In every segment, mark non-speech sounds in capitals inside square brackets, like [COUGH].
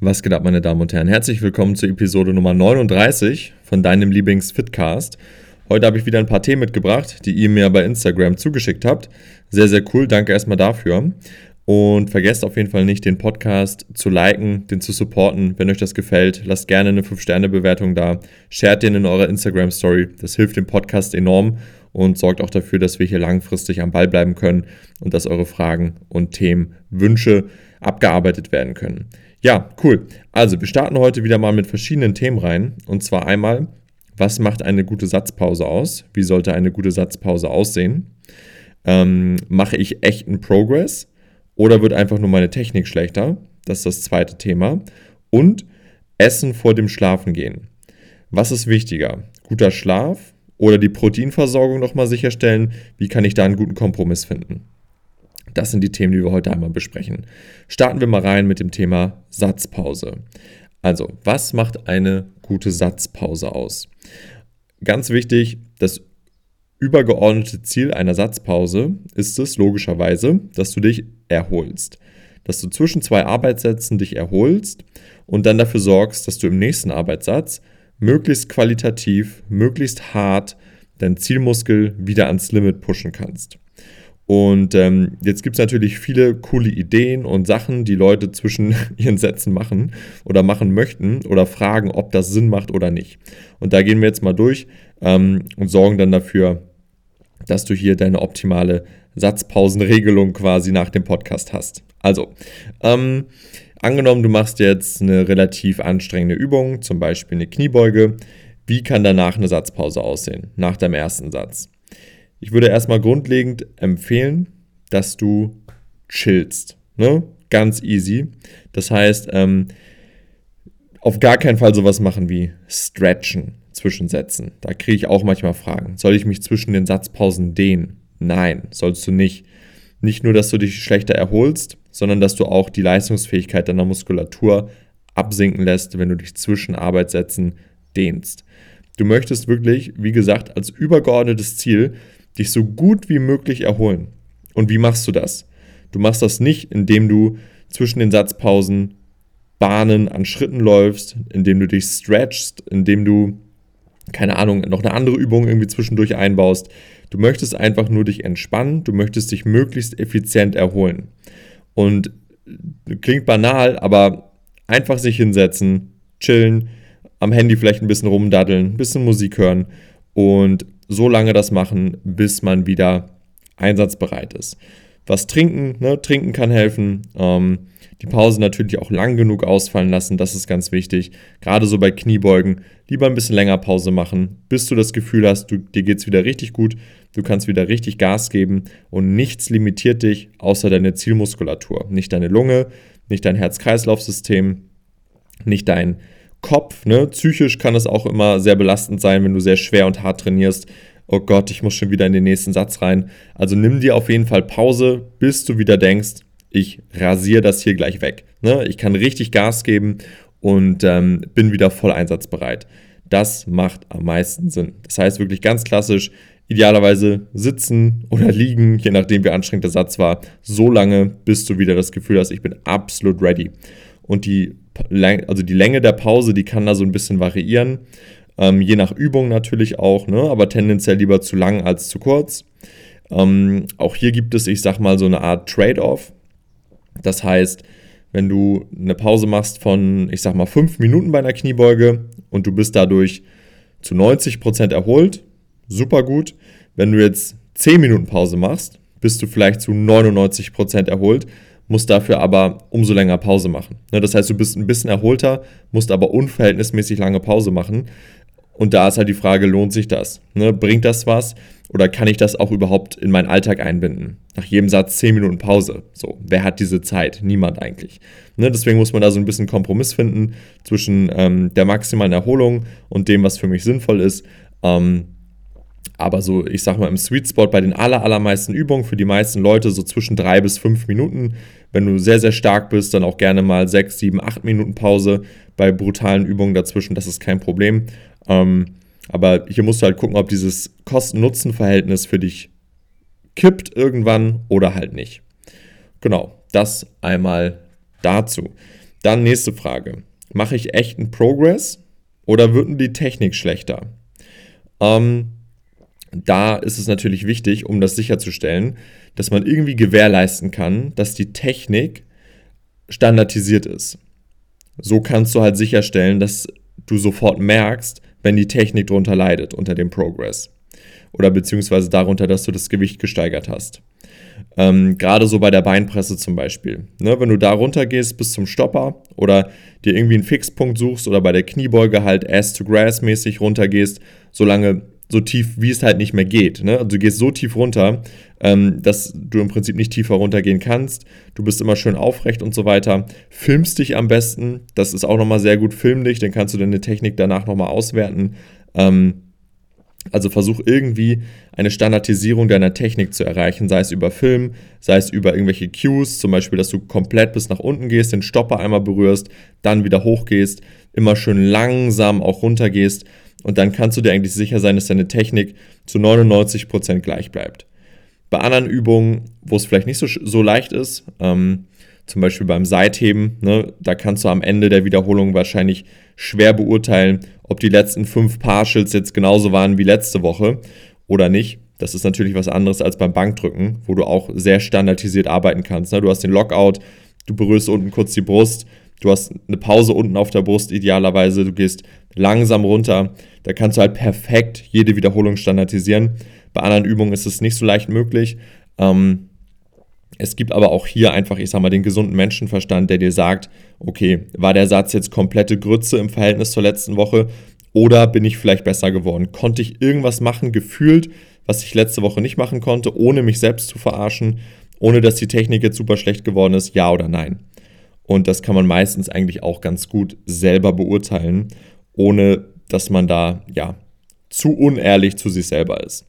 Was geht ab, meine Damen und Herren? Herzlich willkommen zur Episode Nummer 39 von deinem Lieblings-Fitcast. Heute habe ich wieder ein paar Themen mitgebracht, die ihr mir bei Instagram zugeschickt habt. Sehr, sehr cool. Danke erstmal dafür. Und vergesst auf jeden Fall nicht, den Podcast zu liken, den zu supporten. Wenn euch das gefällt, lasst gerne eine 5-Sterne-Bewertung da. Shared den in eurer Instagram-Story. Das hilft dem Podcast enorm und sorgt auch dafür, dass wir hier langfristig am Ball bleiben können und dass eure Fragen und Themen, Wünsche abgearbeitet werden können. Ja, cool. Also, wir starten heute wieder mal mit verschiedenen Themen rein. Und zwar einmal, was macht eine gute Satzpause aus? Wie sollte eine gute Satzpause aussehen? Ähm, mache ich echten Progress oder wird einfach nur meine Technik schlechter? Das ist das zweite Thema. Und Essen vor dem Schlafengehen. Was ist wichtiger? Guter Schlaf oder die Proteinversorgung nochmal sicherstellen? Wie kann ich da einen guten Kompromiss finden? Das sind die Themen, die wir heute einmal besprechen. Starten wir mal rein mit dem Thema Satzpause. Also, was macht eine gute Satzpause aus? Ganz wichtig, das übergeordnete Ziel einer Satzpause ist es logischerweise, dass du dich erholst. Dass du zwischen zwei Arbeitssätzen dich erholst und dann dafür sorgst, dass du im nächsten Arbeitssatz möglichst qualitativ, möglichst hart deinen Zielmuskel wieder ans Limit pushen kannst. Und ähm, jetzt gibt es natürlich viele coole Ideen und Sachen, die Leute zwischen [LAUGHS] ihren Sätzen machen oder machen möchten oder fragen, ob das Sinn macht oder nicht. Und da gehen wir jetzt mal durch ähm, und sorgen dann dafür, dass du hier deine optimale Satzpausenregelung quasi nach dem Podcast hast. Also, ähm, angenommen, du machst jetzt eine relativ anstrengende Übung, zum Beispiel eine Kniebeuge. Wie kann danach eine Satzpause aussehen, nach deinem ersten Satz? Ich würde erstmal grundlegend empfehlen, dass du chillst. Ne? Ganz easy. Das heißt, ähm, auf gar keinen Fall sowas machen wie stretchen zwischen Sätzen. Da kriege ich auch manchmal Fragen. Soll ich mich zwischen den Satzpausen dehnen? Nein, sollst du nicht. Nicht nur, dass du dich schlechter erholst, sondern dass du auch die Leistungsfähigkeit deiner Muskulatur absinken lässt, wenn du dich zwischen Arbeitssätzen dehnst. Du möchtest wirklich, wie gesagt, als übergeordnetes Ziel dich so gut wie möglich erholen. Und wie machst du das? Du machst das nicht, indem du zwischen den Satzpausen Bahnen an Schritten läufst, indem du dich stretchst, indem du, keine Ahnung, noch eine andere Übung irgendwie zwischendurch einbaust. Du möchtest einfach nur dich entspannen, du möchtest dich möglichst effizient erholen. Und klingt banal, aber einfach sich hinsetzen, chillen, am Handy vielleicht ein bisschen rumdaddeln, ein bisschen Musik hören und so lange das machen, bis man wieder einsatzbereit ist. Was trinken, ne? trinken kann helfen. Ähm, die Pause natürlich auch lang genug ausfallen lassen, das ist ganz wichtig. Gerade so bei Kniebeugen, lieber ein bisschen länger Pause machen, bis du das Gefühl hast, du, dir geht es wieder richtig gut, du kannst wieder richtig Gas geben und nichts limitiert dich außer deine Zielmuskulatur. Nicht deine Lunge, nicht dein Herz-Kreislauf-System, nicht dein Kopf, ne? Psychisch kann es auch immer sehr belastend sein, wenn du sehr schwer und hart trainierst. Oh Gott, ich muss schon wieder in den nächsten Satz rein. Also nimm dir auf jeden Fall Pause, bis du wieder denkst, ich rasiere das hier gleich weg. Ne? Ich kann richtig Gas geben und ähm, bin wieder voll einsatzbereit. Das macht am meisten Sinn. Das heißt wirklich ganz klassisch, idealerweise sitzen oder liegen, je nachdem wie anstrengend der Satz war, so lange, bis du wieder das Gefühl hast, ich bin absolut ready. Und die also die Länge der Pause, die kann da so ein bisschen variieren. Ähm, je nach Übung natürlich auch, ne? aber tendenziell lieber zu lang als zu kurz. Ähm, auch hier gibt es, ich sag mal, so eine Art Trade-off. Das heißt, wenn du eine Pause machst von, ich sag mal, fünf Minuten bei einer Kniebeuge und du bist dadurch zu 90 Prozent erholt, super gut. Wenn du jetzt 10 Minuten Pause machst, bist du vielleicht zu 99 Prozent erholt musst dafür aber umso länger Pause machen. Ne, das heißt, du bist ein bisschen erholter, musst aber unverhältnismäßig lange Pause machen. Und da ist halt die Frage, lohnt sich das? Ne, bringt das was? Oder kann ich das auch überhaupt in meinen Alltag einbinden? Nach jedem Satz 10 Minuten Pause. So, wer hat diese Zeit? Niemand eigentlich. Ne, deswegen muss man da so ein bisschen Kompromiss finden zwischen ähm, der maximalen Erholung und dem, was für mich sinnvoll ist. Ähm, aber so, ich sag mal, im Sweet Spot bei den aller, allermeisten Übungen für die meisten Leute so zwischen drei bis fünf Minuten. Wenn du sehr, sehr stark bist, dann auch gerne mal sechs, sieben, acht Minuten Pause bei brutalen Übungen dazwischen. Das ist kein Problem. Ähm, aber hier musst du halt gucken, ob dieses Kosten-Nutzen-Verhältnis für dich kippt irgendwann oder halt nicht. Genau, das einmal dazu. Dann nächste Frage. Mache ich echten Progress oder wird die Technik schlechter? Ähm, da ist es natürlich wichtig, um das sicherzustellen, dass man irgendwie gewährleisten kann, dass die Technik standardisiert ist. So kannst du halt sicherstellen, dass du sofort merkst, wenn die Technik darunter leidet, unter dem Progress. Oder beziehungsweise darunter, dass du das Gewicht gesteigert hast. Ähm, Gerade so bei der Beinpresse zum Beispiel. Ne, wenn du da runtergehst bis zum Stopper oder dir irgendwie einen Fixpunkt suchst oder bei der Kniebeuge halt Ass to Grass mäßig runtergehst, solange so tief, wie es halt nicht mehr geht. Ne? Also du gehst so tief runter, ähm, dass du im Prinzip nicht tiefer runtergehen kannst. Du bist immer schön aufrecht und so weiter. Filmst dich am besten. Das ist auch nochmal sehr gut. Film dich, dann kannst du deine Technik danach nochmal auswerten. Ähm, also versuch irgendwie eine Standardisierung deiner Technik zu erreichen, sei es über Film, sei es über irgendwelche Cues, zum Beispiel, dass du komplett bis nach unten gehst, den Stopper einmal berührst, dann wieder hochgehst, immer schön langsam auch runtergehst und dann kannst du dir eigentlich sicher sein, dass deine Technik zu 99% gleich bleibt. Bei anderen Übungen, wo es vielleicht nicht so, so leicht ist, ähm, zum Beispiel beim Seitheben, ne, da kannst du am Ende der Wiederholung wahrscheinlich schwer beurteilen, ob die letzten fünf Partials jetzt genauso waren wie letzte Woche oder nicht. Das ist natürlich was anderes als beim Bankdrücken, wo du auch sehr standardisiert arbeiten kannst. Ne? Du hast den Lockout, du berührst unten kurz die Brust, du hast eine Pause unten auf der Brust idealerweise, du gehst langsam runter. Da kannst du halt perfekt jede Wiederholung standardisieren. Bei anderen Übungen ist es nicht so leicht möglich. Ähm, es gibt aber auch hier einfach, ich sag mal, den gesunden Menschenverstand, der dir sagt, okay, war der Satz jetzt komplette Grütze im Verhältnis zur letzten Woche oder bin ich vielleicht besser geworden? Konnte ich irgendwas machen, gefühlt, was ich letzte Woche nicht machen konnte, ohne mich selbst zu verarschen, ohne dass die Technik jetzt super schlecht geworden ist, ja oder nein? Und das kann man meistens eigentlich auch ganz gut selber beurteilen, ohne dass man da ja zu unehrlich zu sich selber ist.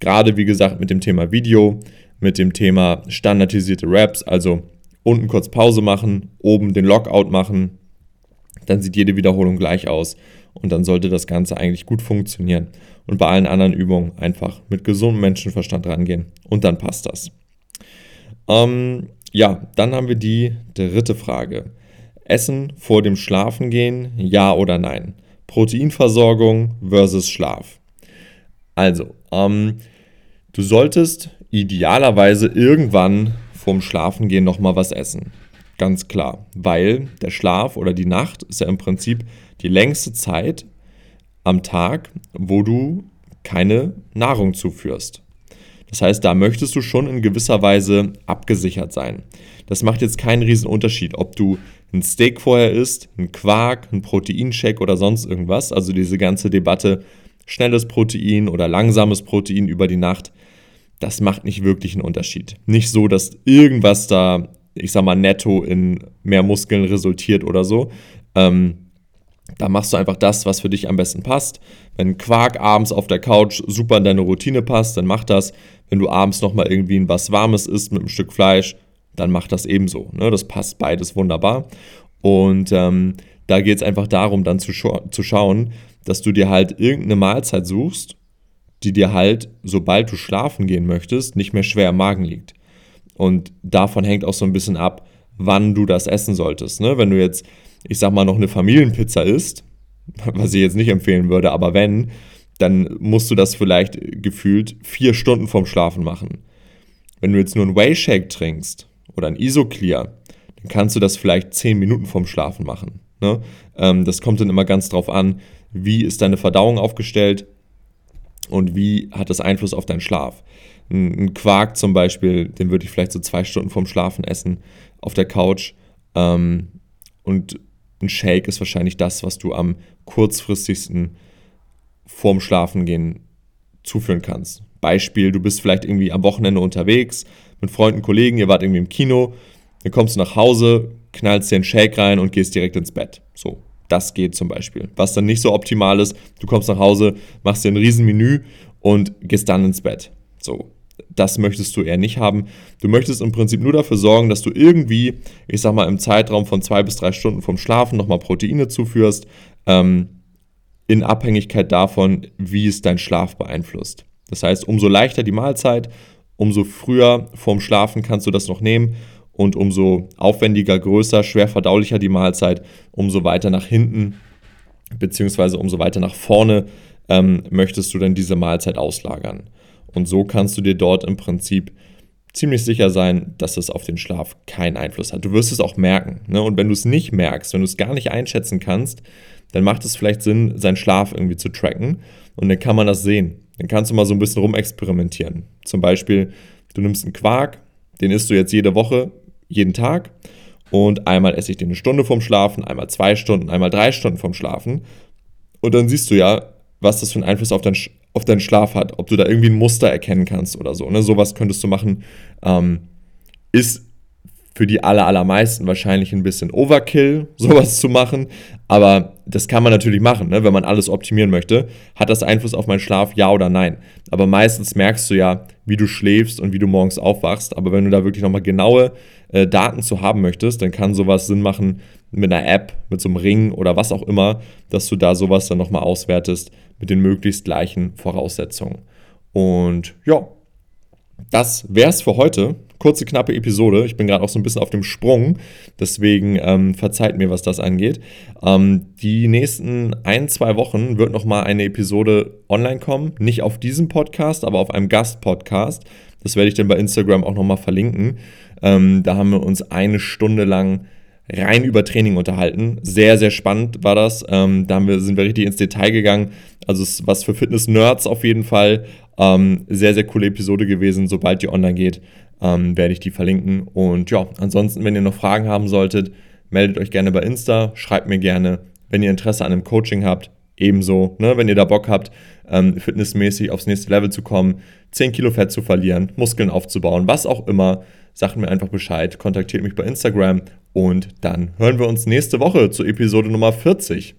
Gerade wie gesagt mit dem Thema Video, mit dem Thema standardisierte Raps, also unten kurz Pause machen, oben den Lockout machen, dann sieht jede Wiederholung gleich aus und dann sollte das Ganze eigentlich gut funktionieren. Und bei allen anderen Übungen einfach mit gesundem Menschenverstand rangehen und dann passt das. Ähm, ja, dann haben wir die dritte Frage. Essen vor dem Schlafengehen, ja oder nein? Proteinversorgung versus Schlaf. Also, ähm, du solltest idealerweise irgendwann vorm Schlafengehen nochmal was essen. Ganz klar, weil der Schlaf oder die Nacht ist ja im Prinzip die längste Zeit am Tag, wo du keine Nahrung zuführst. Das heißt, da möchtest du schon in gewisser Weise abgesichert sein. Das macht jetzt keinen riesen Unterschied, ob du ein Steak vorher isst, ein Quark, ein Proteinshake oder sonst irgendwas. Also diese ganze Debatte, schnelles Protein oder langsames Protein über die Nacht, das macht nicht wirklich einen Unterschied. Nicht so, dass irgendwas da, ich sag mal, netto in mehr Muskeln resultiert oder so. Ähm, da machst du einfach das, was für dich am besten passt. Wenn Quark abends auf der Couch super in deine Routine passt, dann mach das. Wenn du abends nochmal irgendwie was Warmes isst mit einem Stück Fleisch, dann mach das ebenso. Ne? Das passt beides wunderbar. Und ähm, da geht es einfach darum, dann zu, scha zu schauen, dass du dir halt irgendeine Mahlzeit suchst, die dir halt, sobald du schlafen gehen möchtest, nicht mehr schwer im Magen liegt. Und davon hängt auch so ein bisschen ab, wann du das essen solltest. Ne? Wenn du jetzt ich sag mal, noch eine Familienpizza isst, [LAUGHS] was ich jetzt nicht empfehlen würde, aber wenn, dann musst du das vielleicht gefühlt vier Stunden vorm Schlafen machen. Wenn du jetzt nur einen Whey-Shake trinkst oder ein Isoclear, dann kannst du das vielleicht zehn Minuten vorm Schlafen machen. Ne? Ähm, das kommt dann immer ganz drauf an, wie ist deine Verdauung aufgestellt und wie hat das Einfluss auf deinen Schlaf. Ein, Quark zum Beispiel, den würde ich vielleicht so zwei Stunden vorm Schlafen essen auf der Couch. Ähm, und ein Shake ist wahrscheinlich das, was du am kurzfristigsten vorm Schlafengehen zuführen kannst. Beispiel, du bist vielleicht irgendwie am Wochenende unterwegs mit Freunden, Kollegen, ihr wart irgendwie im Kino, dann kommst du nach Hause, knallst dir einen Shake rein und gehst direkt ins Bett. So, das geht zum Beispiel. Was dann nicht so optimal ist, du kommst nach Hause, machst dir ein Riesenmenü und gehst dann ins Bett. So, das möchtest du eher nicht haben. Du möchtest im Prinzip nur dafür sorgen, dass du irgendwie, ich sag mal, im Zeitraum von zwei bis drei Stunden vom Schlafen nochmal Proteine zuführst, ähm, in Abhängigkeit davon, wie es dein Schlaf beeinflusst. Das heißt, umso leichter die Mahlzeit, umso früher vorm Schlafen kannst du das noch nehmen und umso aufwendiger, größer, schwer verdaulicher die Mahlzeit, umso weiter nach hinten beziehungsweise umso weiter nach vorne ähm, möchtest du dann diese Mahlzeit auslagern. Und so kannst du dir dort im Prinzip ziemlich sicher sein, dass es auf den Schlaf keinen Einfluss hat. Du wirst es auch merken. Ne? Und wenn du es nicht merkst, wenn du es gar nicht einschätzen kannst, dann macht es vielleicht Sinn, seinen Schlaf irgendwie zu tracken. Und dann kann man das sehen. Dann kannst du mal so ein bisschen rumexperimentieren. Zum Beispiel, du nimmst einen Quark, den isst du jetzt jede Woche, jeden Tag. Und einmal esse ich den eine Stunde vorm Schlafen, einmal zwei Stunden, einmal drei Stunden vorm Schlafen. Und dann siehst du ja, was das für einen Einfluss auf, dein, auf deinen Schlaf hat, ob du da irgendwie ein Muster erkennen kannst oder so. Ne? Sowas könntest du machen. Ähm, ist für die aller, allermeisten wahrscheinlich ein bisschen Overkill, [LAUGHS] sowas zu machen. Aber das kann man natürlich machen, ne? wenn man alles optimieren möchte. Hat das Einfluss auf meinen Schlaf, ja oder nein? Aber meistens merkst du ja, wie du schläfst und wie du morgens aufwachst. Aber wenn du da wirklich nochmal genaue äh, Daten zu haben möchtest, dann kann sowas Sinn machen mit einer App, mit so einem Ring oder was auch immer, dass du da sowas dann nochmal auswertest mit den möglichst gleichen Voraussetzungen. Und ja, das wäre es für heute. Kurze, knappe Episode. Ich bin gerade auch so ein bisschen auf dem Sprung. Deswegen ähm, verzeiht mir, was das angeht. Ähm, die nächsten ein, zwei Wochen wird nochmal eine Episode online kommen. Nicht auf diesem Podcast, aber auf einem Gastpodcast. Das werde ich dann bei Instagram auch nochmal verlinken. Ähm, da haben wir uns eine Stunde lang rein über Training unterhalten. Sehr, sehr spannend war das. Ähm, da wir, sind wir richtig ins Detail gegangen. Also es was für Fitness-Nerds auf jeden Fall. Ähm, sehr, sehr coole Episode gewesen. Sobald die online geht, ähm, werde ich die verlinken. Und ja, ansonsten, wenn ihr noch Fragen haben solltet, meldet euch gerne bei Insta, schreibt mir gerne. Wenn ihr Interesse an einem Coaching habt, ebenso. Ne? Wenn ihr da Bock habt, ähm, fitnessmäßig aufs nächste Level zu kommen, 10 Kilo Fett zu verlieren, Muskeln aufzubauen, was auch immer, sagt mir einfach Bescheid, kontaktiert mich bei Instagram und dann hören wir uns nächste Woche zur Episode Nummer 40.